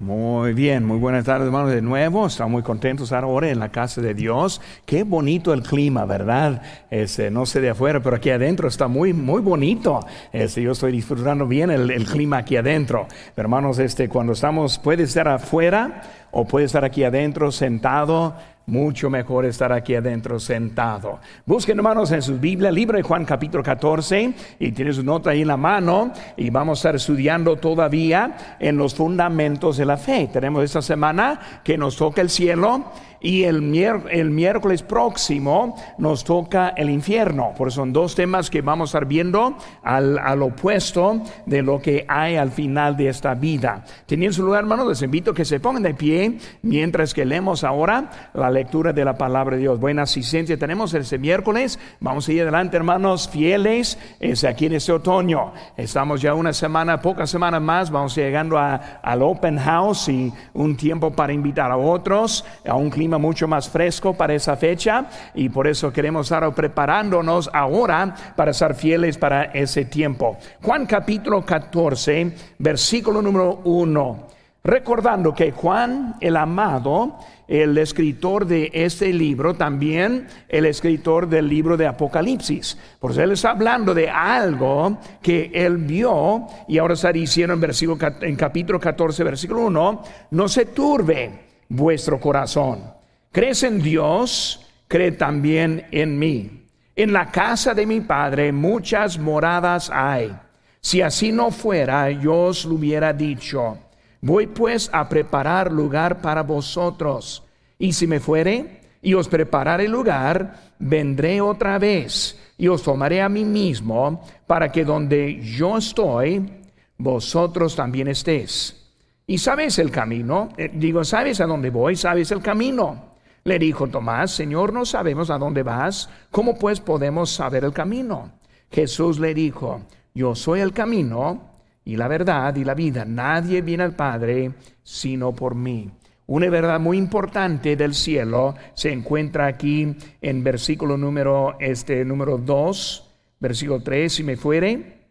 Muy bien, muy buenas tardes hermanos de nuevo. Estamos muy contentos ahora en la casa de Dios. Qué bonito el clima, ¿verdad? Este, no sé de afuera, pero aquí adentro está muy, muy bonito. Este, yo estoy disfrutando bien el, clima aquí adentro. hermanos, este, cuando estamos, puede estar afuera o puede estar aquí adentro sentado mucho mejor estar aquí adentro sentado. Busquen hermanos en su Biblia, libro de Juan capítulo 14, y tiene su nota ahí en la mano, y vamos a estar estudiando todavía en los fundamentos de la fe. Tenemos esta semana que nos toca el cielo y el, miércoles próximo nos toca el infierno. Por eso son dos temas que vamos a estar viendo al, opuesto de lo que hay al final de esta vida. Teniendo su lugar, hermanos, les invito a que se pongan de pie mientras que leemos ahora la lectura de la palabra de Dios. Buena asistencia tenemos este miércoles. Vamos a ir adelante, hermanos, fieles, es aquí en este otoño. Estamos ya una semana, pocas semanas más, vamos llegando al open house y un tiempo para invitar a otros a un clima mucho más fresco para esa fecha y por eso queremos estar preparándonos ahora para ser fieles para ese tiempo. Juan capítulo 14, versículo número 1. Recordando que Juan el amado, el escritor de este libro, también el escritor del libro de Apocalipsis. Por él está hablando de algo que él vio y ahora está diciendo en, versículo, en capítulo 14, versículo 1, no se turbe vuestro corazón. Crees en Dios, cree también en mí. En la casa de mi Padre muchas moradas hay. Si así no fuera, yo os lo hubiera dicho. Voy pues a preparar lugar para vosotros. Y si me fuere y os prepararé lugar, vendré otra vez y os tomaré a mí mismo, para que donde yo estoy, vosotros también estéis. Y sabes el camino, eh, digo, sabes a dónde voy, sabes el camino. Le dijo Tomás, Señor, no sabemos a dónde vas, ¿cómo pues podemos saber el camino? Jesús le dijo, yo soy el camino y la verdad y la vida. Nadie viene al Padre sino por mí. Una verdad muy importante del cielo se encuentra aquí en versículo número, este, número 2, versículo 3, si me fuere.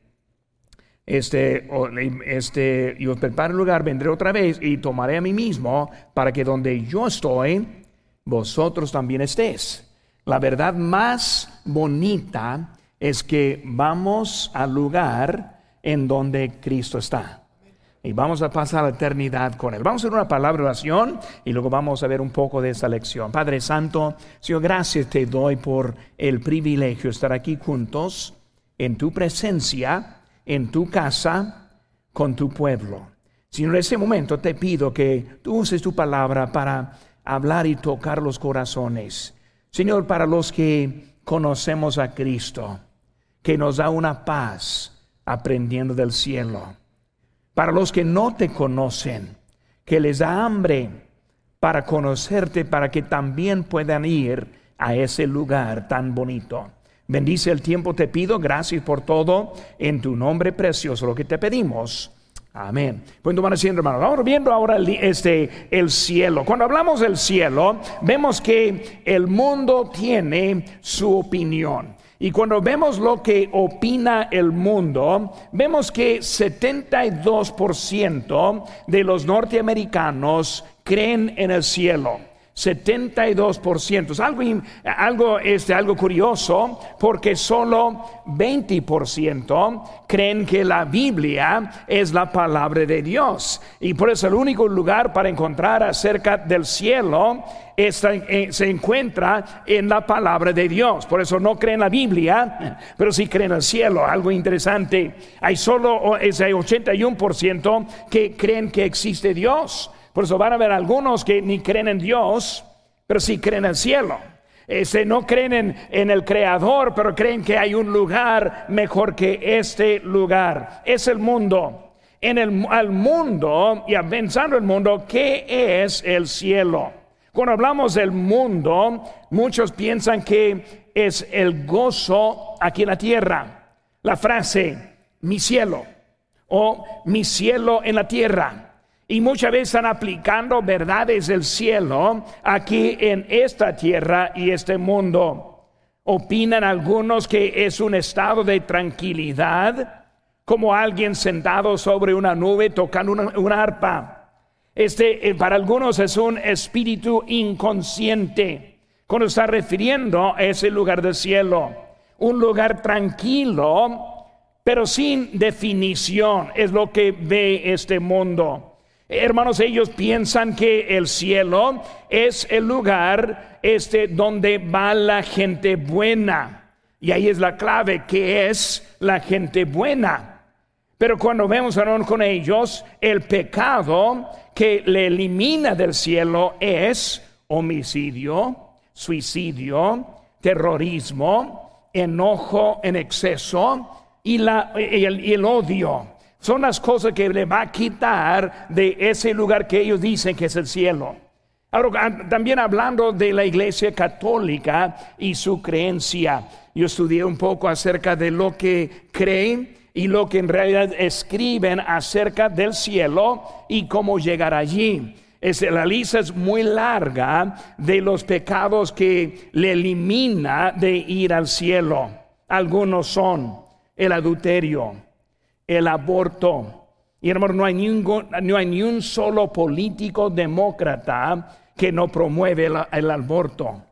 Este, este, y os preparo lugar, vendré otra vez y tomaré a mí mismo para que donde yo estoy, vosotros también estéis. La verdad más bonita es que vamos al lugar en donde Cristo está. Y vamos a pasar la eternidad con Él. Vamos a hacer una palabra de oración y luego vamos a ver un poco de esta lección. Padre Santo, Señor, gracias te doy por el privilegio de estar aquí juntos en tu presencia, en tu casa, con tu pueblo. Señor, en este momento te pido que tú uses tu palabra para hablar y tocar los corazones. Señor, para los que conocemos a Cristo, que nos da una paz aprendiendo del cielo. Para los que no te conocen, que les da hambre para conocerte, para que también puedan ir a ese lugar tan bonito. Bendice el tiempo, te pido, gracias por todo, en tu nombre precioso, lo que te pedimos. Amén. Pues van haciendo, hermano. Vamos viendo ahora el, este, el cielo. Cuando hablamos del cielo, vemos que el mundo tiene su opinión. Y cuando vemos lo que opina el mundo, vemos que 72% de los norteamericanos creen en el cielo. 72%. Es algo, algo, este, algo curioso porque solo 20% creen que la Biblia es la palabra de Dios. Y por eso el único lugar para encontrar acerca del cielo eh, se encuentra en la palabra de Dios. Por eso no creen la Biblia, pero sí creen el cielo. Algo interesante. Hay solo ese 81% que creen que existe Dios. Por eso van a haber algunos que ni creen en Dios, pero sí creen en el cielo. Ese, no creen en, el Creador, pero creen que hay un lugar mejor que este lugar. Es el mundo. En el al mundo y pensando el mundo, ¿qué es el cielo? Cuando hablamos del mundo, muchos piensan que es el gozo aquí en la tierra. La frase, mi cielo, o mi cielo en la tierra. Y muchas veces están aplicando verdades del cielo aquí en esta tierra y este mundo. Opinan algunos que es un estado de tranquilidad, como alguien sentado sobre una nube tocando una, arpa. Este, eh, para algunos es un espíritu inconsciente. Cuando está refiriendo a ese lugar del cielo, un lugar tranquilo, pero sin definición, es lo que ve este mundo. Hermanos, ellos piensan que el cielo es el lugar este donde va la gente buena. Y ahí es la clave, que es la gente buena. Pero cuando vemos a con ellos, el pecado que le elimina del cielo es homicidio, suicidio, terrorismo, enojo en exceso y, la, el, odio. Son las cosas que le va a quitar de ese lugar que ellos dicen que es el cielo. Ahora, también hablando de la iglesia católica y su creencia, yo estudié un poco acerca de lo que creen y lo que en realidad escriben acerca del cielo y cómo llegar allí. Es, la lista es muy larga de los pecados que le elimina de ir al cielo. Algunos son el adulterio, el aborto. Y hermano, no hay, ningún, no hay ni un solo político demócrata que no promueve el, aborto.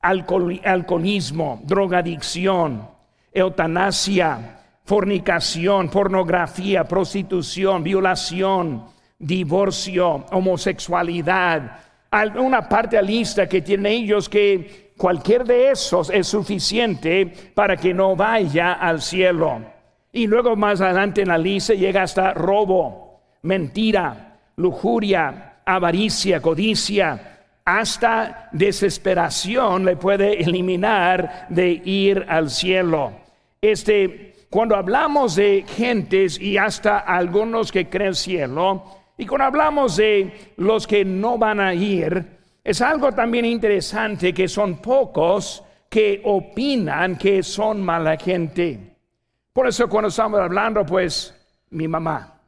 alcoholismo, drogadicción, eutanasia, fornicación, pornografía, prostitución, violación, divorcio, homosexualidad. Una parte lista que tienen ellos que cualquier de esos es suficiente para que no vaya al cielo. Y luego más adelante en la lista llega hasta robo, mentira, lujuria, avaricia, codicia, hasta desesperación le puede eliminar de ir al cielo. Este cuando hablamos de gentes y hasta algunos que creen cielo, y cuando hablamos de los que no van a ir, es algo también interesante que son pocos que opinan que son mala gente. Por eso cuando estamos hablando, pues, mi mamá,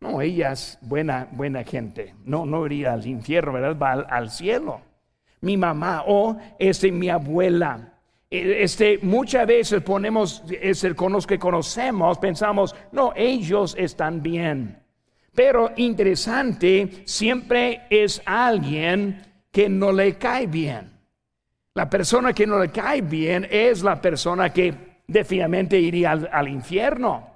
no, ella es buena, buena gente, no, no iría al infierno, ¿verdad? Va al, cielo. Mi mamá o este, mi abuela, eh, este, muchas veces ponemos, es el con los que conocemos, pensamos, no, ellos están bien. Pero interesante, siempre es alguien que no le cae bien. La persona que no le cae bien es la persona que definitivamente iría al, infierno.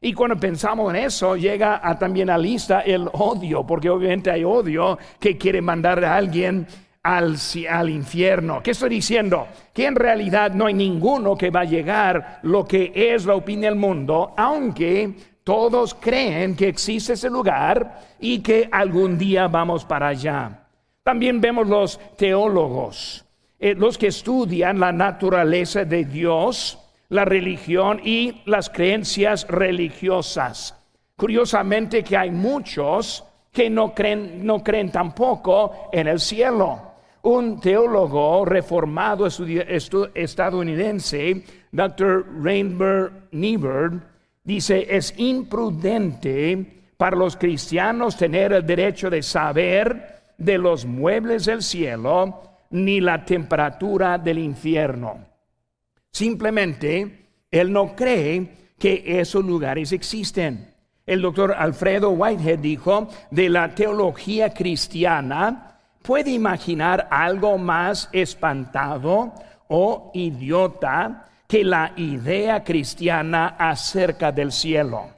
Y cuando pensamos en eso, llega también a lista el odio, porque obviamente hay odio que quiere mandar a alguien al, al, infierno. ¿Qué estoy diciendo? Que en realidad no hay ninguno que va a llegar lo que es la opinión del mundo, aunque todos creen que existe ese lugar y que algún día vamos para allá. También vemos los teólogos, eh, los que estudian la naturaleza de Dios, la religión y las creencias religiosas. Curiosamente que hay muchos que no creen, no creen tampoco en el cielo un teólogo reformado estadounidense, Dr. Rainbow Niebuhr, dice, es imprudente para los cristianos tener el derecho de saber de los muebles del cielo ni la temperatura del infierno. Simplemente, él no cree que esos lugares existen. El doctor Alfredo Whitehead dijo, de la teología cristiana, puede imaginar algo más espantado o idiota que la idea cristiana acerca del cielo.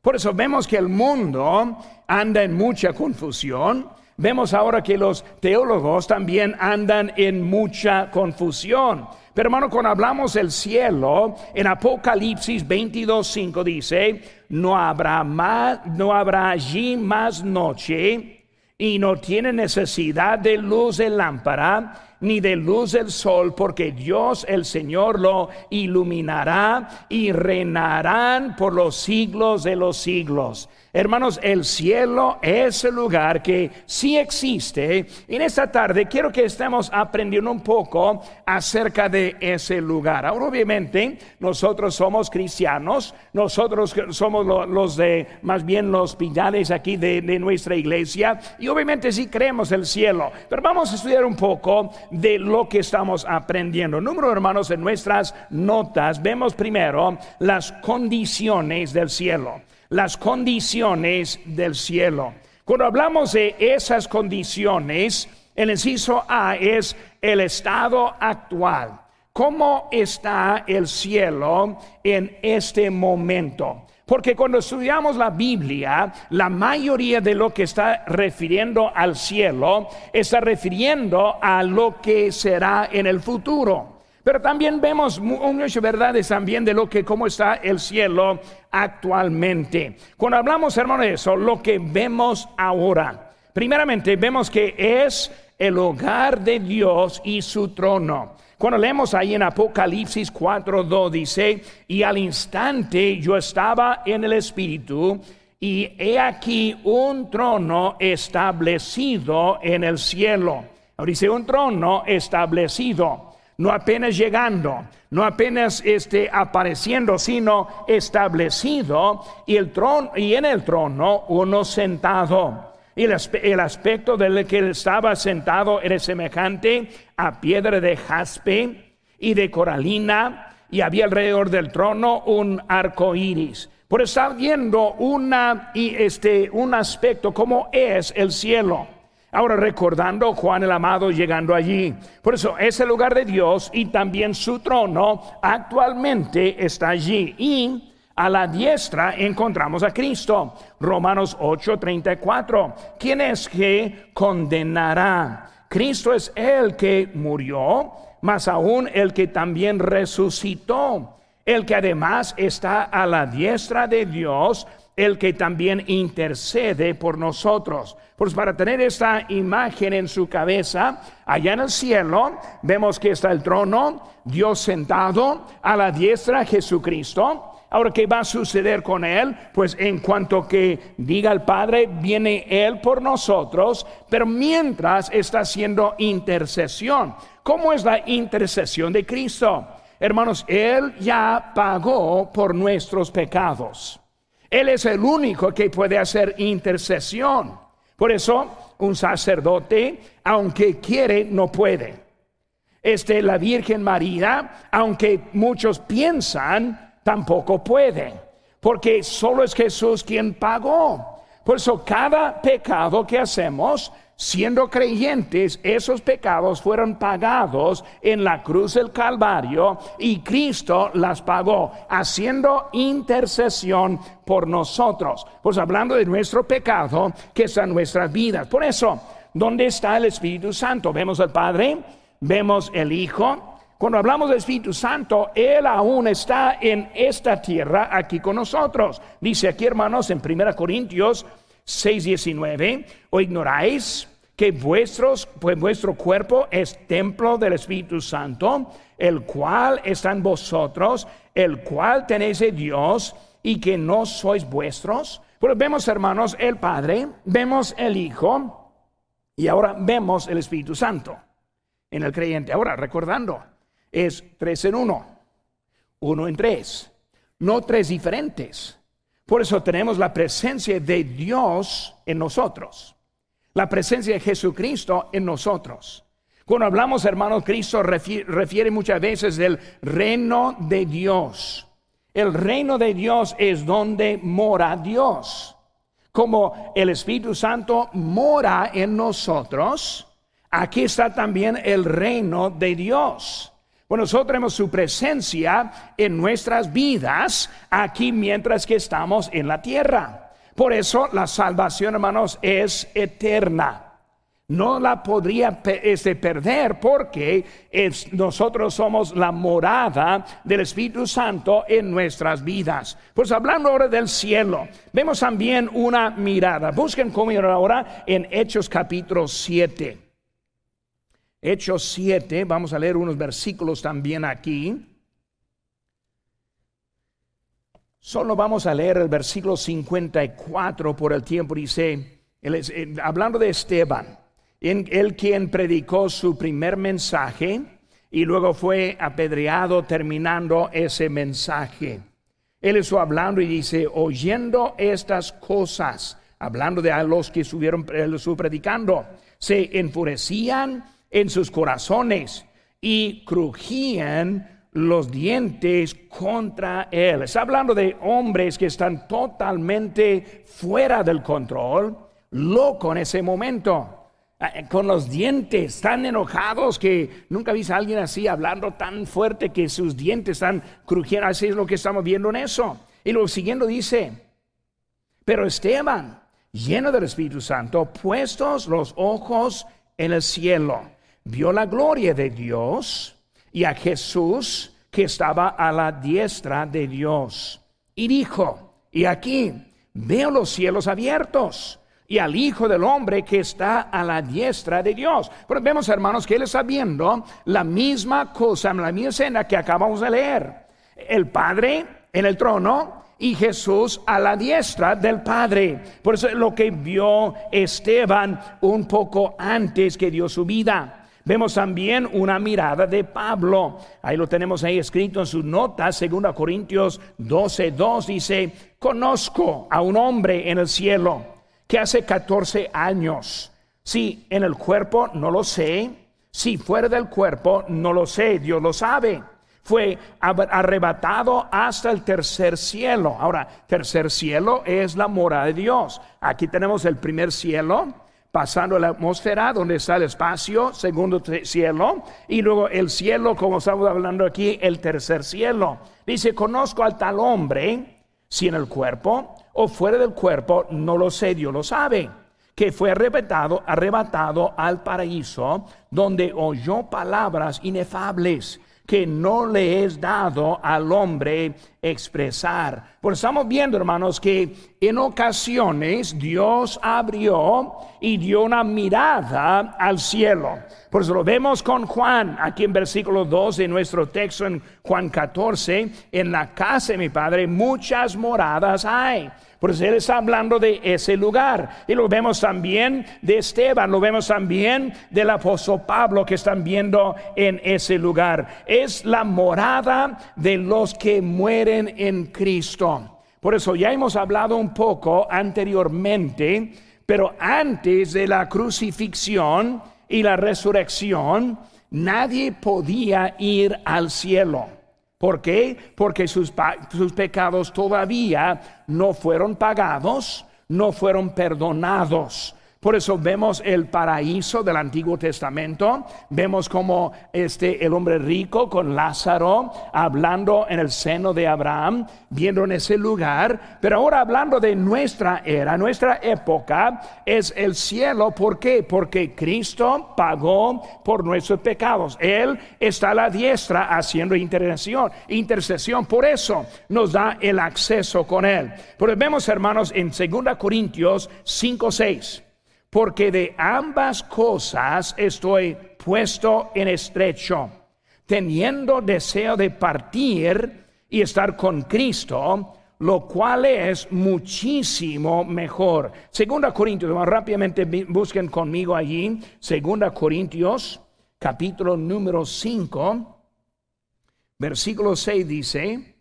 Por eso vemos que el mundo anda en mucha confusión. Vemos ahora que los teólogos también andan en mucha confusión. Pero hermano, cuando hablamos del cielo, en Apocalipsis 22.5 dice, no habrá, más, no habrá allí más noche y no tiene necesidad de luz de lámpara ni de luz del sol, porque Dios el Señor lo iluminará y reinarán por los siglos de los siglos. Hermanos, el cielo es el lugar que sí existe. En esta tarde quiero que estemos aprendiendo un poco acerca de ese lugar. Ahora, obviamente, nosotros somos cristianos, nosotros somos los de, más bien los pilares aquí de, de nuestra iglesia, y obviamente sí creemos el cielo. Pero vamos a estudiar un poco de lo que estamos aprendiendo. Número, hermanos, en nuestras notas, vemos primero las condiciones del cielo las condiciones del cielo. Cuando hablamos de esas condiciones, el inciso A es el estado actual. ¿Cómo está el cielo en este momento? Porque cuando estudiamos la Biblia, la mayoría de lo que está refiriendo al cielo está refiriendo a lo que será en el futuro. Pero también vemos muchas verdades también de lo que, cómo está el cielo actualmente. Cuando hablamos, hermano, de eso, lo que vemos ahora, primeramente vemos que es el hogar de Dios y su trono. Cuando leemos ahí en Apocalipsis 4.2 dice, y al instante yo estaba en el Espíritu y he aquí un trono establecido en el cielo. Dice un trono establecido no apenas llegando, no apenas este, apareciendo, sino establecido y, el trono, y en el trono uno sentado. Y el, aspecto del que estaba sentado era semejante a piedra de jaspe y de coralina, y había alrededor del trono un arco iris. Por estar viendo una, y este, un aspecto como es el cielo. Ahora recordando Juan el amado llegando allí. Por eso ese lugar de Dios y también su trono actualmente está allí. Y a la diestra encontramos a Cristo. Romanos 8:34. ¿Quién es que condenará? Cristo es el que murió, más aún el que también resucitó, el que además está a la diestra de Dios el que también intercede por nosotros. Pues para tener esta imagen en su cabeza, allá en el cielo, vemos que está el trono, Dios sentado, a la diestra Jesucristo. Ahora, ¿qué va a suceder con Él? Pues en cuanto que diga el Padre, viene Él por nosotros, pero mientras está haciendo intercesión. ¿Cómo es la intercesión de Cristo? Hermanos, Él ya pagó por nuestros pecados. Él es el único que puede hacer intercesión. Por eso, un sacerdote, aunque quiere, no puede. Este, la Virgen María, aunque muchos piensan, tampoco puede. Porque solo es Jesús quien pagó. Por eso, cada pecado que hacemos siendo creyentes, esos pecados fueron pagados en la cruz del Calvario y Cristo las pagó, haciendo intercesión por nosotros. Pues hablando de nuestro pecado que está en nuestras vidas. Por eso, ¿dónde está el Espíritu Santo? Vemos al Padre, vemos el Hijo. Cuando hablamos del Espíritu Santo, Él aún está en esta tierra aquí con nosotros. Dice aquí, hermanos, en 1 Corintios 6:19, o ignoráis que vuestros, pues vuestro cuerpo es templo del Espíritu Santo, el cual está en vosotros, el cual tenéis Dios y que no sois vuestros. Pues vemos, hermanos, el Padre, vemos el Hijo y ahora vemos el Espíritu Santo en el creyente. Ahora, recordando, es tres en uno, uno en tres, no tres diferentes. Por eso tenemos la presencia de Dios en nosotros, la presencia de Jesucristo en nosotros. Cuando hablamos, hermanos, Cristo refiere, muchas veces del reino de Dios. El reino de Dios es donde mora Dios. Como el Espíritu Santo mora en nosotros, aquí está también el reino de Dios. Bueno, nosotros tenemos su presencia en nuestras vidas aquí mientras que estamos en la tierra. Por eso la salvación, hermanos, es eterna. No la podría este, perder porque nosotros somos la morada del Espíritu Santo en nuestras vidas. Pues hablando ahora del cielo, vemos también una mirada. Busquen conmigo ahora en Hechos capítulo 7. Hechos 7, vamos a leer unos versículos también aquí. Solo vamos a leer el versículo 54 por el tiempo. Dice, eh, hablando de Esteban, en, él quien predicó su primer mensaje y luego fue apedreado terminando ese mensaje. Él estuvo hablando y dice, oyendo estas cosas, hablando de a los que estuvieron, estuvo predicando, se enfurecían en sus corazones y crujían los dientes contra él. Está hablando de hombres que están totalmente fuera del control, loco en ese momento. Eh, con los dientes tan enojados que nunca viste a alguien así hablando tan fuerte que sus dientes están crujiendo. Así es lo que estamos viendo en eso. Y lo siguiente dice, pero Esteban, lleno del Espíritu Santo, puestos los ojos en el cielo, vio la gloria de Dios y a Jesús que estaba a la diestra de Dios. Y dijo, y aquí veo los cielos abiertos y al Hijo del Hombre que está a la diestra de Dios. Pero vemos, hermanos, que él está viendo la misma cosa, la misma escena que acabamos de leer. El Padre en el trono y Jesús a la diestra del Padre. Por eso es lo que vio Esteban un poco antes que dio su vida. Vemos también una mirada de Pablo. Ahí lo tenemos ahí escrito en sus notas, 2 Corintios 12, 2 dice, conozco a un hombre en el cielo que hace 14 años. Si en el cuerpo no lo sé, si fuera del cuerpo no lo sé, Dios lo sabe. Fue arrebatado hasta el tercer cielo. Ahora, tercer cielo es la morada de Dios. Aquí tenemos el primer cielo, pasando la atmósfera donde está el espacio, segundo cielo, y luego el cielo, como estamos hablando aquí, el tercer cielo. Dice, conozco al tal hombre, si en el cuerpo, o fuera del cuerpo, no lo sé, Dios lo sabe, que fue arrebatado, arrebatado al paraíso, donde oyó palabras inefables que no le es dado al hombre expresar. Pues estamos viendo, hermanos, que en ocasiones Dios abrió y dio una mirada al cielo. Por eso lo vemos con Juan, aquí en versículo 2 de nuestro texto en Juan 14, en la casa de mi Padre muchas moradas hay. Por eso él está hablando de ese lugar. Y lo vemos también de Esteban, lo vemos también del apóstol Pablo que están viendo en ese lugar. Es la morada de los que mueren en Cristo. Por eso ya hemos hablado un poco anteriormente, pero antes de la crucifixión y la resurrección, nadie podía ir al cielo. ¿Por qué? Porque sus, sus, pecados todavía no fueron pagados, no fueron perdonados. Por eso vemos el paraíso del Antiguo Testamento, vemos como este el hombre rico con Lázaro hablando en el seno de Abraham, viendo en ese lugar, pero ahora hablando de nuestra era, nuestra época es el cielo, ¿por qué? Porque Cristo pagó por nuestros pecados. Él está a la diestra haciendo intercesión, intercesión, por eso nos da el acceso con él. Pero vemos hermanos en 2 Corintios 5 6 porque de ambas cosas estoy puesto en estrecho, teniendo deseo de partir y estar con Cristo, lo cual es muchísimo mejor. Segunda Corintios, rápidamente busquen conmigo allí, Segunda Corintios, capítulo número 5, versículo 6 dice,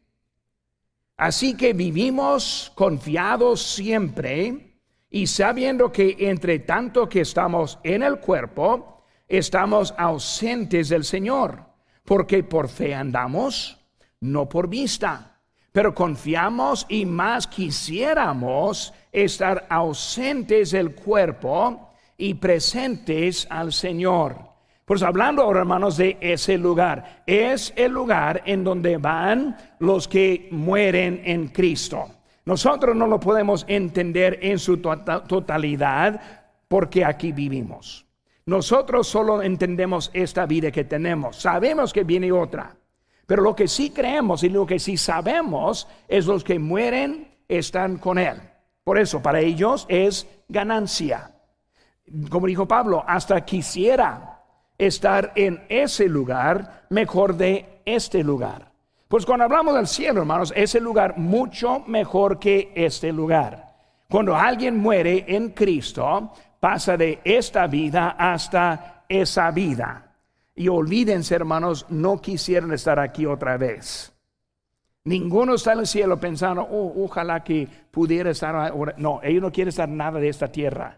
así que vivimos confiados siempre, y sabiendo que entre tanto que estamos en el cuerpo, estamos ausentes del Señor, porque por fe andamos, no por vista, pero confiamos y más quisiéramos estar ausentes del cuerpo y presentes al Señor. Pues hablando ahora, hermanos, de ese lugar, es el lugar en donde van los que mueren en Cristo. Nosotros no lo podemos entender en su tota-, totalidad porque aquí vivimos. Nosotros solo entendemos esta vida que tenemos. Sabemos que viene otra. Pero lo que sí creemos y lo que sí sabemos es los que mueren están con Él. Por eso, para ellos es ganancia. Como dijo Pablo, hasta quisiera estar en ese lugar mejor de este lugar. Pues cuando hablamos del cielo, hermanos, es el lugar mucho mejor que este lugar. Cuando alguien muere en Cristo, pasa de esta vida hasta esa vida. Y olvídense, hermanos, no quisieran estar aquí otra vez. Ninguno está en el cielo pensando, oh, ojalá que pudiera estar. Ahora. No, ellos no quieren estar nada de esta tierra.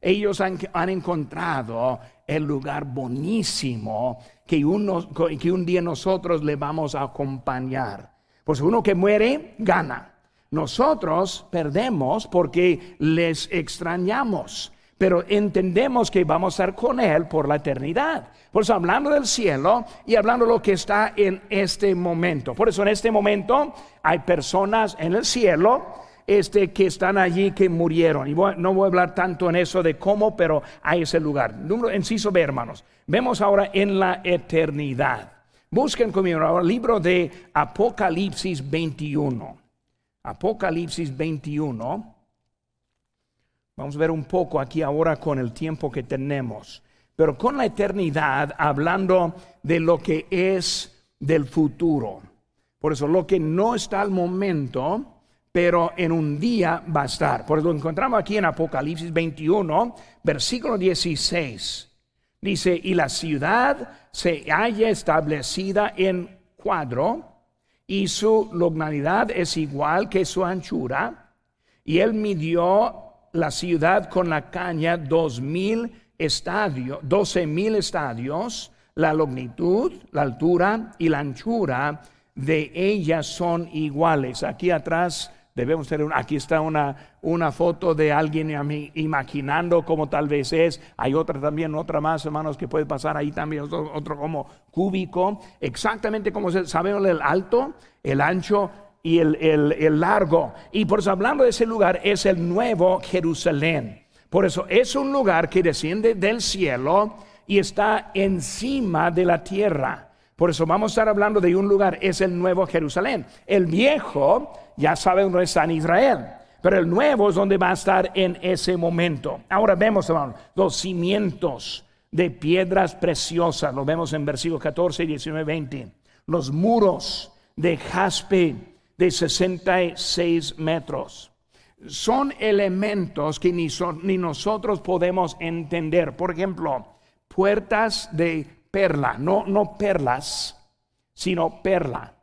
Ellos han encontrado el lugar bonísimo que, un día nosotros le vamos a acompañar. Pues uno que muere, gana. Nosotros perdemos porque les extrañamos, pero entendemos que vamos a estar con Él por la eternidad. Por eso hablando del cielo y hablando de lo que está en este momento. Por eso en este momento hay personas en el cielo este, que están allí que murieron. Y no voy a hablar tanto en eso de cómo, pero hay ese lugar. Número, inciso B, hermanos. Vemos ahora en la eternidad. Busquen conmigo ahora el libro de Apocalipsis 21. Apocalipsis 21. Vamos a ver un poco aquí ahora con el tiempo que tenemos, pero con la eternidad hablando de lo que es del futuro. Por eso lo que no está al momento, pero en un día va a estar. Por eso lo encontramos aquí en Apocalipsis 21, versículo 16. Dice, y la ciudad se halla establecida en cuadro y su longanidad es igual que su anchura. Y él midió la ciudad con la caña dos mil estadios, doce mil estadios. La longitud, la altura y la anchura de ellas son iguales. Aquí atrás Debemos tener, aquí está una, una foto de alguien imaginando cómo tal vez es. Hay otra también, otra más, hermanos, que puede pasar ahí también, otro, como cúbico. Exactamente como se, el alto, el ancho y el, el largo. Y por eso hablando de ese lugar, es el nuevo Jerusalén. Por eso es un lugar que desciende del cielo y está encima de la tierra. Por eso vamos a estar hablando de un lugar, es el nuevo Jerusalén. El viejo, ya sabe dónde está en Israel, pero el nuevo es donde va a estar en ese momento. Ahora vemos, hermano, los cimientos de piedras preciosas, lo vemos en versículos 14, 19, 20. Los muros de jaspe de 66 metros. Son elementos que ni, ni nosotros podemos entender. Por ejemplo, puertas de perla, no, no perlas, sino perla.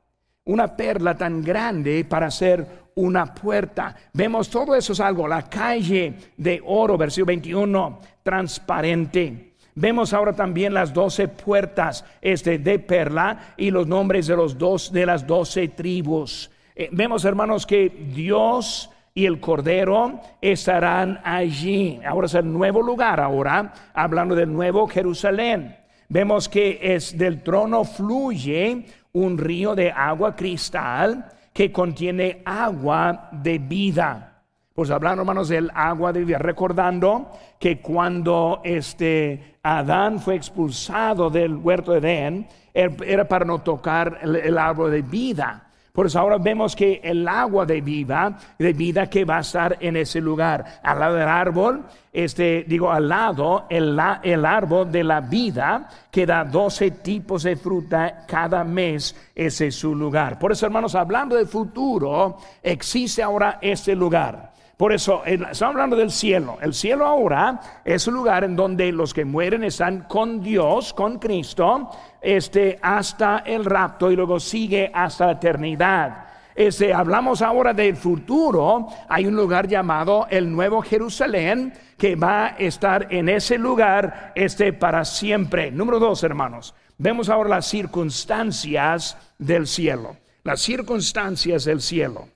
Una perla tan grande para ser una puerta. Vemos todo eso es algo, la calle de oro, versículo 21, transparente. Vemos ahora también las doce puertas este, de perla y los nombres de, los dos, de las doce tribus. Eh, vemos, hermanos, que Dios y el Cordero estarán allí. Ahora es el nuevo lugar, ahora hablando del nuevo Jerusalén. Vemos que es del trono fluye un río de agua cristal que contiene agua de vida. Pues hablando, hermanos, del agua de vida, recordando que cuando este Adán fue expulsado del huerto de Edén, era para no tocar el árbol de vida. Por eso ahora vemos que el agua de vida, de vida que va a estar en ese lugar, al lado del árbol, este, digo, al lado el, el árbol de la vida que da 12 tipos de fruta cada mes, ese es su lugar. Por eso, hermanos, hablando del futuro, existe ahora ese lugar. Por eso, estamos hablando del cielo. El cielo ahora es un lugar en donde los que mueren están con Dios, con Cristo, este, hasta el rapto y luego sigue hasta la eternidad. Este, hablamos ahora del futuro. Hay un lugar llamado el Nuevo Jerusalén que va a estar en ese lugar este, para siempre. Número dos, hermanos. Vemos ahora las circunstancias del cielo. Las circunstancias del cielo.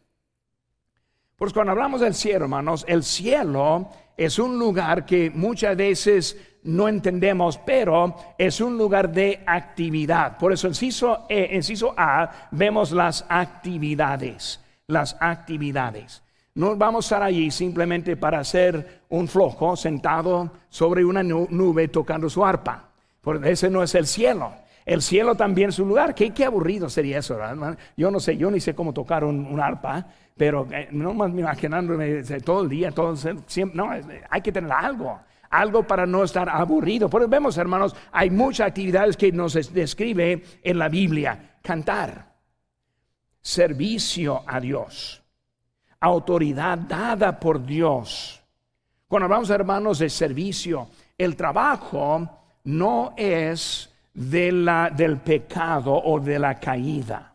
Pues cuando hablamos del cielo, hermanos, el cielo es un lugar que muchas veces no entendemos, pero es un lugar de actividad. Por eso, en inciso, e, A, vemos las actividades, las actividades. No vamos a estar allí simplemente para hacer un flojo sentado sobre una nube tocando su arpa, porque ese no es el cielo. El cielo también es un lugar. Qué, aburrido sería eso, ¿verdad? Yo no sé, yo ni sé cómo tocar un arpa, pero eh, no más imaginándome todo el día, todo siempre, no, hay que tener algo, algo para no estar aburrido. Por eso vemos, hermanos, hay muchas actividades que nos describe en la Biblia. Cantar, servicio a Dios, autoridad dada por Dios. Cuando hablamos, hermanos, de servicio, el trabajo no es de la, del pecado o de la caída.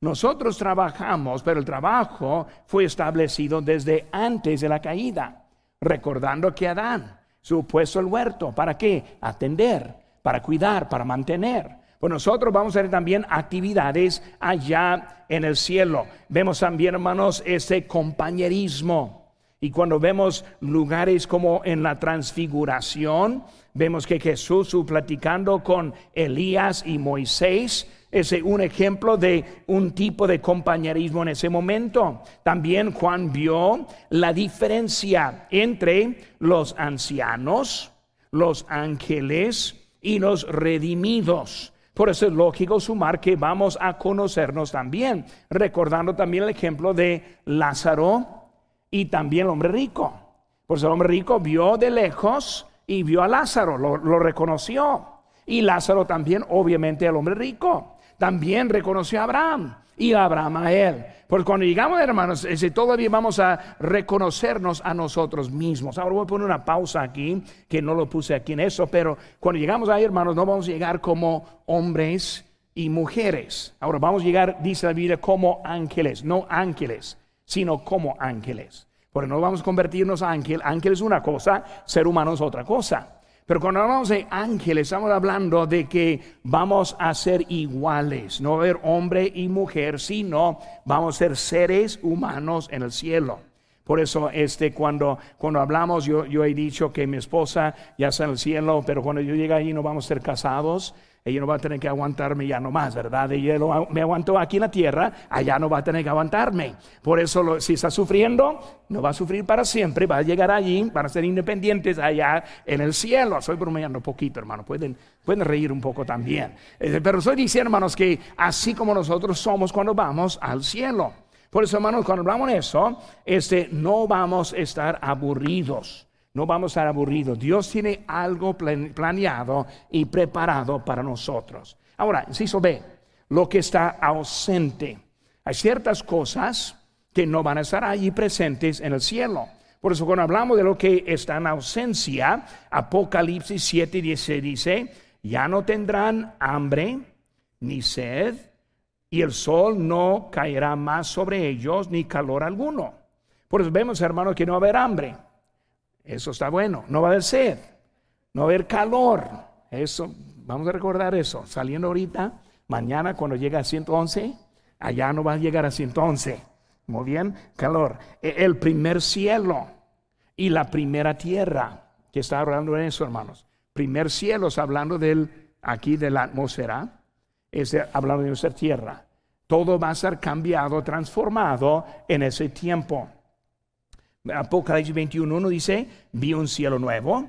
Nosotros trabajamos, pero el trabajo fue establecido desde antes de la caída, recordando que Adán supuesto el huerto, ¿para qué? Atender, para cuidar, para mantener. Pues nosotros vamos a ver también actividades allá en el cielo. Vemos también, hermanos, ese compañerismo. Y cuando vemos lugares como en la transfiguración, vemos que Jesús platicando con Elías y Moisés, es un ejemplo de un tipo de compañerismo en ese momento. También Juan vio la diferencia entre los ancianos, los ángeles y los redimidos. Por eso es lógico sumar que vamos a conocernos también, recordando también el ejemplo de Lázaro y también el hombre rico. Pues el hombre rico vio de lejos y vio a Lázaro, lo, reconoció. Y Lázaro también, obviamente, al hombre rico también reconoció a Abraham y a Abraham a él. Porque cuando llegamos, hermanos, todavía vamos a reconocernos a nosotros mismos. Ahora voy a poner una pausa aquí, que no lo puse aquí en eso, pero cuando llegamos ahí, hermanos, no vamos a llegar como hombres y mujeres. Ahora vamos a llegar, dice la Biblia, como ángeles, no ángeles, sino como ángeles. Porque no vamos a convertirnos a ángel. Ángel es una cosa, ser humano es otra cosa. Pero cuando hablamos de ángeles, estamos hablando de que vamos a ser iguales, no ver hombre y mujer, sino vamos a ser seres humanos en el cielo. Por eso, este, cuando, cuando hablamos, yo, yo he dicho que mi esposa ya está en el cielo, pero cuando yo llegue ahí no vamos a ser casados ella no va a tener que aguantarme ya no más, ¿verdad? Ella me aguantó aquí en la tierra, allá no va a tener que aguantarme. Por eso, si está sufriendo, no va a sufrir para siempre, va a llegar allí, van a ser independientes allá en el cielo. Estoy bromeando un poquito, hermano, pueden, pueden reír un poco también. Eh, pero estoy diciendo, hermanos, que así como nosotros somos cuando vamos al cielo. Por eso, hermanos, cuando hablamos de eso, este, no vamos a estar aburridos no vamos a estar aburridos. Dios tiene algo planeado y preparado para nosotros. Ahora, inciso B, lo que está ausente. Hay ciertas cosas que no van a estar allí presentes en el cielo. Por eso cuando hablamos de lo que está en ausencia, Apocalipsis 7 dice, dice, ya no tendrán hambre ni sed, y el sol no caerá más sobre ellos, ni calor alguno. Por eso vemos, hermanos, que no va a haber hambre. Eso está bueno. No va a haber sed, no va a haber calor. Eso, vamos a recordar eso. Saliendo ahorita, mañana cuando llega a 111, allá no va a llegar a 111. Muy bien, calor. E, el primer cielo y la primera tierra, que está hablando de eso, hermanos. Primer cielo es hablando del, aquí de la atmósfera, es hablando de nuestra tierra. Todo va a ser cambiado, transformado en ese tiempo. Apocalipsis 21.1 dice, vi un cielo nuevo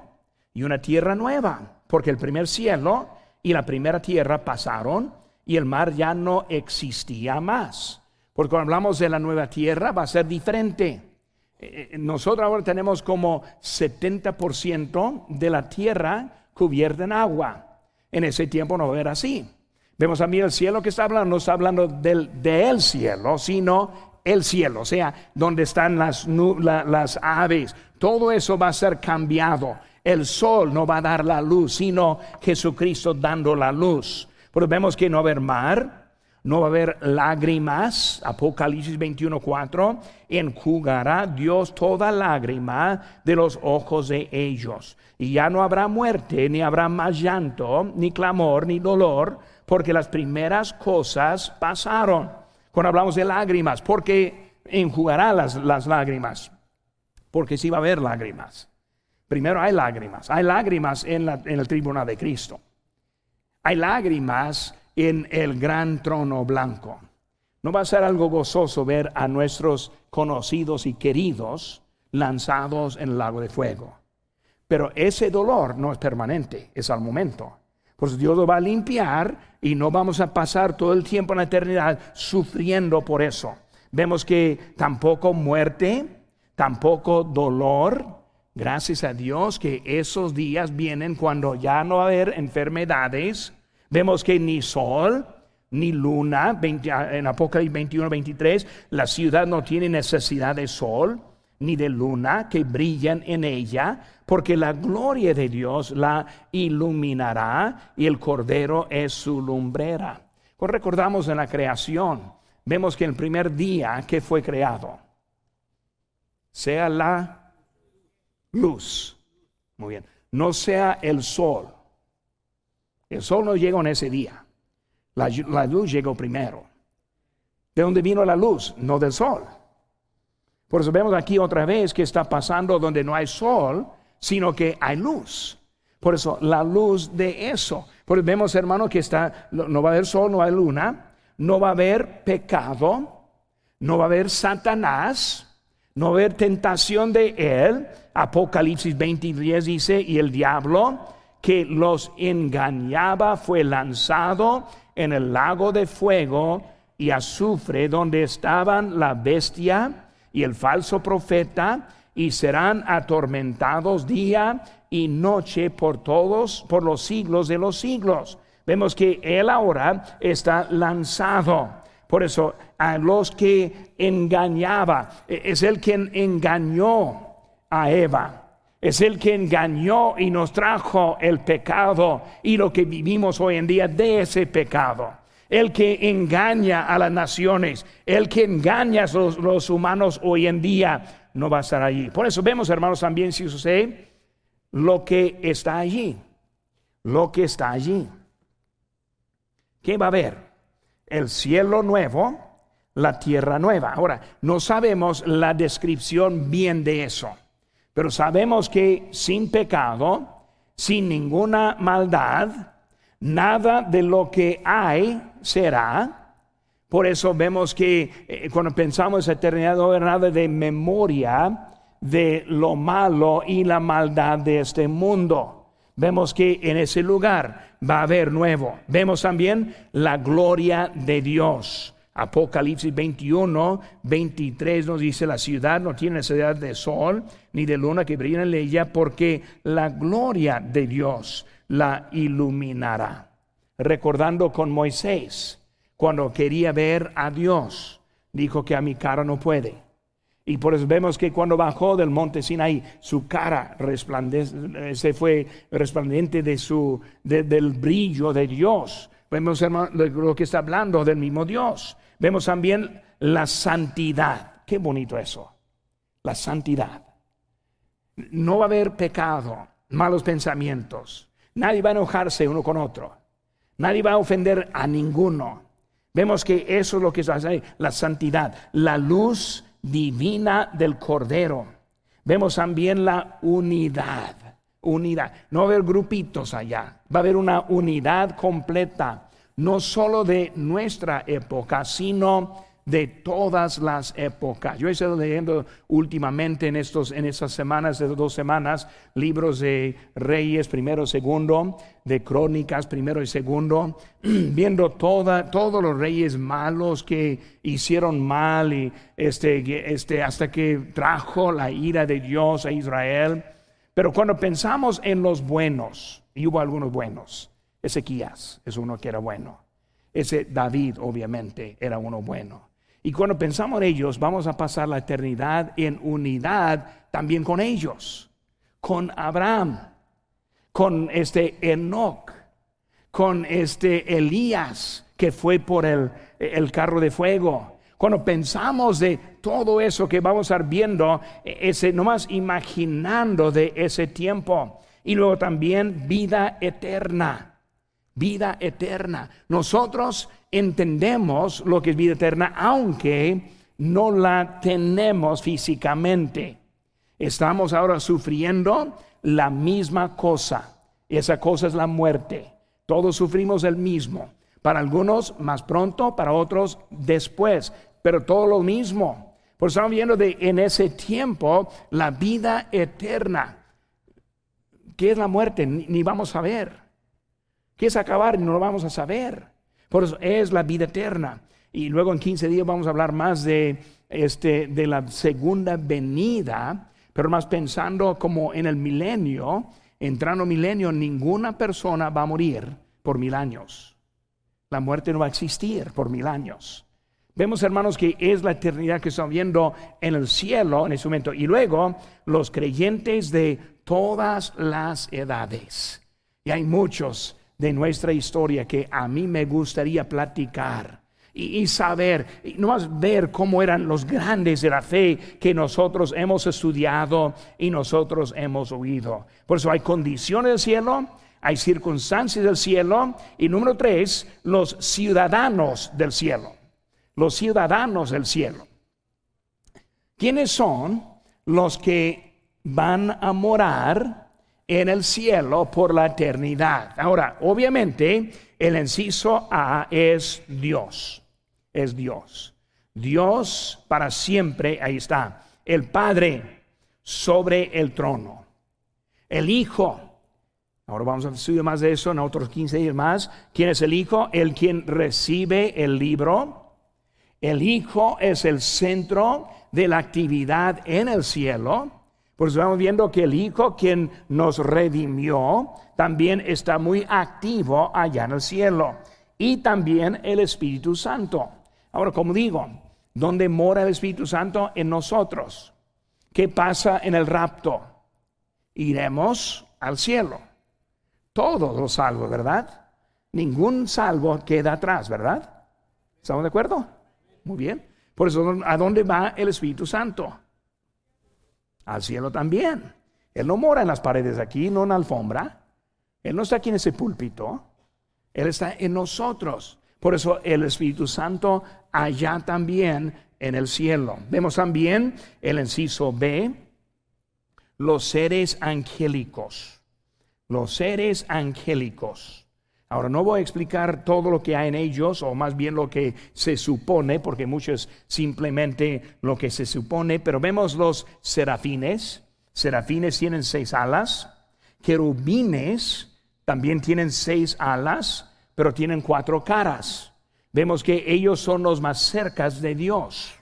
y una tierra nueva, porque el primer cielo y la primera tierra pasaron y el mar ya no existía más. Porque cuando hablamos de la nueva tierra va a ser diferente. Eh, eh, nosotros ahora tenemos como 70% de la tierra cubierta en agua. En ese tiempo no era así. Vemos mí el cielo que está hablando, no está hablando del, del cielo, sino el cielo, o sea, donde están las, las aves, todo eso va a ser cambiado. El sol no va a dar la luz, sino Jesucristo dando la luz. Pero vemos que no va a haber mar, no va a haber lágrimas, Apocalipsis 21:4, enjugará Dios toda lágrima de los ojos de ellos. Y ya no habrá muerte, ni habrá más llanto, ni clamor, ni dolor, porque las primeras cosas pasaron cuando hablamos de lágrimas, porque enjugará las, lágrimas, porque sí va a haber lágrimas. Primero hay lágrimas, hay lágrimas en, en el tribunal de Cristo. Hay lágrimas en el gran trono blanco. No va a ser algo gozoso ver a nuestros conocidos y queridos lanzados en el lago de fuego. Pero ese dolor no es permanente, es al momento. Pues Dios lo va a limpiar y no vamos a pasar todo el tiempo en la eternidad sufriendo por eso. Vemos que tampoco muerte, tampoco dolor. Gracias a Dios que esos días vienen cuando ya no va a haber enfermedades. Vemos que ni sol, ni luna, en Apocalipsis 21, 23, la ciudad no tiene necesidad de sol ni de luna que brillan en ella, porque la gloria de Dios la iluminará y el Cordero es su lumbrera. Pues recordamos en la creación, vemos que el primer día que fue creado, sea la luz, muy bien, no sea el sol. El sol no llega en ese día. La luz llegó primero. ¿De dónde vino la luz? No del sol. Por eso vemos aquí otra vez que está pasando donde no hay sol, sino que hay luz. Por eso la luz de eso. Por eso vemos, hermano, que está, no va a haber sol, no hay luna, no va a haber pecado, no va a haber Satanás, no va a haber tentación de él. Apocalipsis 20 dice, y el diablo que los engañaba fue lanzado en el lago de fuego y azufre donde estaban la bestia y el falso profeta y serán atormentados día y noche por todos, por los siglos de los siglos. Vemos que él ahora está lanzado. Por eso, a los que engañaba, e, es el quien engañó a Eva. Es el que engañó y nos trajo el pecado y lo que vivimos hoy en día de ese pecado. El que engaña a las naciones, el que engaña a los, humanos hoy en día, no va a estar allí. Por eso vemos, hermanos, también si sucede lo que está allí. Lo que está allí. ¿Qué va a haber? El cielo nuevo, la tierra nueva. Ahora, no sabemos la descripción bien de eso, pero sabemos que sin pecado, sin ninguna maldad, nada de lo que hay será. Por eso vemos que eh, cuando pensamos en eternidad no hay nada de memoria de lo malo y la maldad de este mundo. Vemos que en ese lugar va a haber nuevo. Vemos también la gloria de Dios. Apocalipsis 21, 23 nos dice, la ciudad no tiene necesidad de sol ni de luna que brillen en ella porque la gloria de Dios la iluminará. Recordando con Moisés, cuando quería ver a Dios, dijo que a mi cara no puede. Y por eso vemos que cuando bajó del monte Sinaí, su cara se fue resplandente de su, del brillo de Dios. Vemos lo que está hablando del mismo Dios. Vemos también la santidad. Qué bonito eso. La santidad. No va a haber pecado, malos pensamientos. Nadie va a enojarse uno con otro. Nadie va a ofender a ninguno. Vemos que eso es lo que es la santidad, la luz divina del Cordero. Vemos también la unidad, unidad. No va a haber grupitos allá, va a haber una unidad completa, no solo de nuestra época, sino de todas las épocas. Yo he estado leyendo últimamente en, estos, en estas semanas, de dos semanas, libros de Reyes primero, segundo, de Crónicas primero y segundo, viendo toda, todos los reyes malos que hicieron mal y este, este, hasta que trajo la ira de Dios a Israel. Pero cuando pensamos en los buenos, y hubo algunos buenos, Ezequías es uno que era bueno. Ese David, obviamente, era uno bueno. Y cuando pensamos en ellos, vamos a pasar la eternidad en unidad también con ellos, con Abraham, con este Enoch, con este Elías que fue por el, el carro de fuego. Cuando pensamos de todo eso que vamos a estar viendo, ese, nomás imaginando de ese tiempo. Y luego también vida eterna vida eterna. Nosotros entendemos lo que es vida eterna, aunque no la tenemos físicamente. Estamos ahora sufriendo la misma cosa. Esa cosa es la muerte. Todos sufrimos el mismo. Para algunos más pronto, para otros después, pero todo lo mismo. Por eso estamos viendo de en ese tiempo la vida eterna. ¿Qué es la muerte? Ni vamos a ver. ¿Qué es acabar? No lo vamos a saber. Por eso es la vida eterna. Y luego en 15 días vamos a hablar más de, este, de la segunda venida, pero más pensando como en el milenio, entrando milenio, ninguna persona va a morir por mil años. La muerte no va a existir por mil años. Vemos, hermanos, que es la eternidad que estamos viendo en el cielo en ese momento. Y luego los creyentes de todas las edades. Y hay muchos de nuestra historia que a mí me gustaría platicar y, saber, y no más ver cómo eran los grandes de la fe que nosotros hemos estudiado y nosotros hemos oído. Por eso hay condiciones del cielo, hay circunstancias del cielo y número tres, los ciudadanos del cielo. Los ciudadanos del cielo. ¿Quiénes son los que van a morar en el cielo por la eternidad? Ahora, obviamente, el inciso A es Dios. Es Dios. Dios para siempre, ahí está. El Padre sobre el trono. El Hijo Ahora vamos a estudiar más de eso en otros 15 días más. ¿Quién es el Hijo? El quien recibe el libro. El Hijo es el centro de la actividad en el cielo. Por eso estamos viendo que el Hijo, quien nos redimió, también está muy activo allá en el cielo. Y también el Espíritu Santo. Ahora, como digo, ¿dónde mora el Espíritu Santo? En nosotros. ¿Qué pasa en el rapto? Iremos al cielo todos los salvos, ¿verdad? Ningún salvo queda atrás, ¿verdad? ¿Estamos de acuerdo? Muy bien. Por eso, ¿a dónde va el Espíritu Santo? Al cielo también. Él no mora en las paredes aquí, no en la alfombra. Él no está aquí en ese púlpito. Él está en nosotros. Por eso el Espíritu Santo allá también en el cielo. Vemos también el inciso B, los seres angélicos los seres angélicos. Ahora no voy a explicar todo lo que hay en ellos, o más bien lo que se supone, porque muchos simplemente lo que se supone, pero vemos los serafines. Serafines tienen seis alas. Querubines también tienen seis alas, pero tienen cuatro caras. Vemos que ellos son los más cercas de Dios.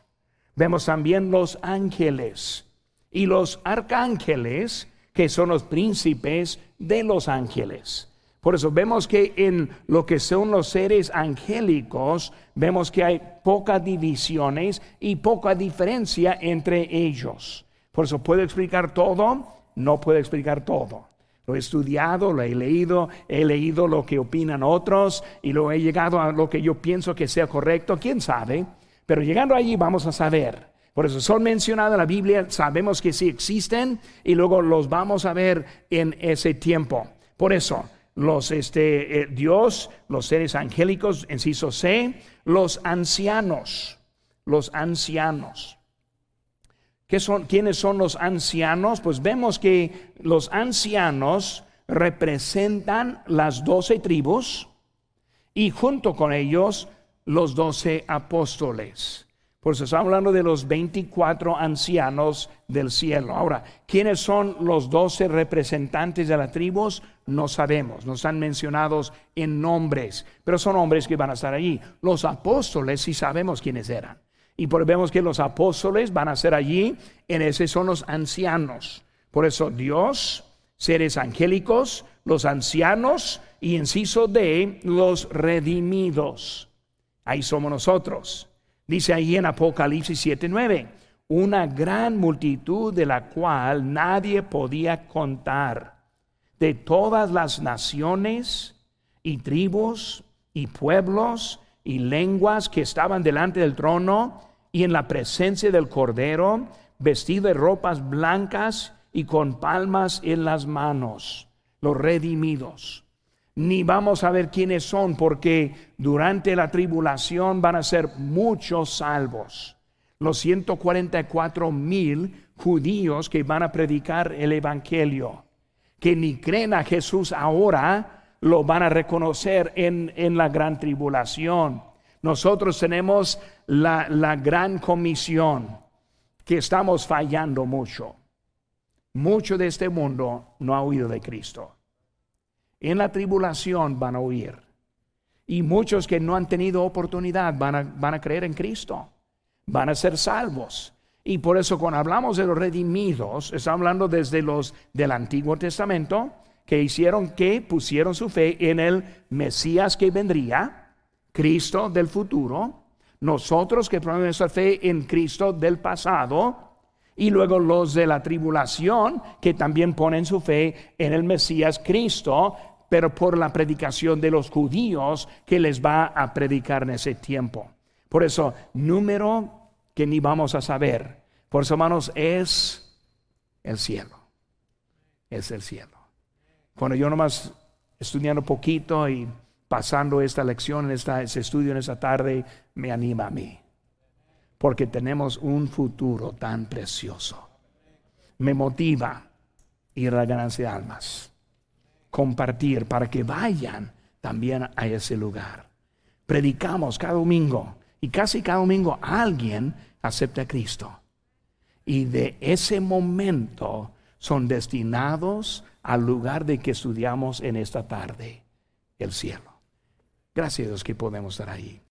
Vemos también los ángeles y los arcángeles que son los príncipes de los ángeles. Por eso vemos que en lo que son los seres angélicos, vemos que hay pocas divisiones y poca diferencia entre ellos. Por eso puedo explicar todo, no puedo explicar todo. Lo he estudiado, lo he leído, he leído lo que opinan otros y lo he llegado a lo que yo pienso que sea correcto, quién sabe. Pero llegando allí vamos a saber. Por eso son mencionados en la Biblia, sabemos que sí existen y luego los vamos a ver en ese tiempo. Por eso, los este, eh, Dios, los seres angélicos, inciso C, los ancianos, los ancianos. ¿Qué son, ¿Quiénes son los ancianos? Pues vemos que los ancianos representan las doce tribus y junto con ellos los doce apóstoles. Por eso estamos hablando de los 24 ancianos del cielo. Ahora, ¿quiénes son los 12 representantes de las tribus? No sabemos, no están mencionados en nombres, pero son hombres que van a estar allí. Los apóstoles sí sabemos quiénes eran. Y por vemos que los apóstoles van a ser allí, en ese son los ancianos. Por eso Dios, seres angélicos, los ancianos y inciso de los redimidos. Ahí somos nosotros. Dice ahí en Apocalipsis 7:9, una gran multitud de la cual nadie podía contar, de todas las naciones y tribus y pueblos y lenguas que estaban delante del trono y en la presencia del Cordero, vestido de ropas blancas y con palmas en las manos, los redimidos ni vamos a ver quiénes son, porque durante la tribulación van a ser muchos salvos. Los 144 mil judíos que van a predicar el Evangelio, que ni creen a Jesús ahora, lo van a reconocer en, en la gran tribulación. Nosotros tenemos la, la gran comisión, que estamos fallando mucho. Mucho de este mundo no ha oído de Cristo en la tribulación van a huir. Y muchos que no han tenido oportunidad van a, van a creer en Cristo, van a ser salvos. Y por eso cuando hablamos de los redimidos, estamos hablando desde los del Antiguo Testamento, que hicieron que pusieron su fe en el Mesías que vendría, Cristo del futuro, nosotros que ponemos nuestra fe en Cristo del pasado, y luego los de la tribulación que también ponen su fe en el Mesías Cristo, pero por la predicación de los judíos que les va a predicar en ese tiempo. Por eso, número que ni vamos a saber. Por eso, hermanos, es el cielo. Es el cielo. Cuando yo nomás estudiando poquito y pasando esta lección, esta, ese estudio en esta tarde, me anima a mí. Porque tenemos un futuro tan precioso. Me motiva ir a la ganancia de almas. Compartir para que vayan también a ese lugar. Predicamos cada domingo y casi cada domingo alguien acepta a Cristo. Y de ese momento son destinados al lugar de que estudiamos en esta tarde, el cielo. Gracias a Dios que podemos estar ahí.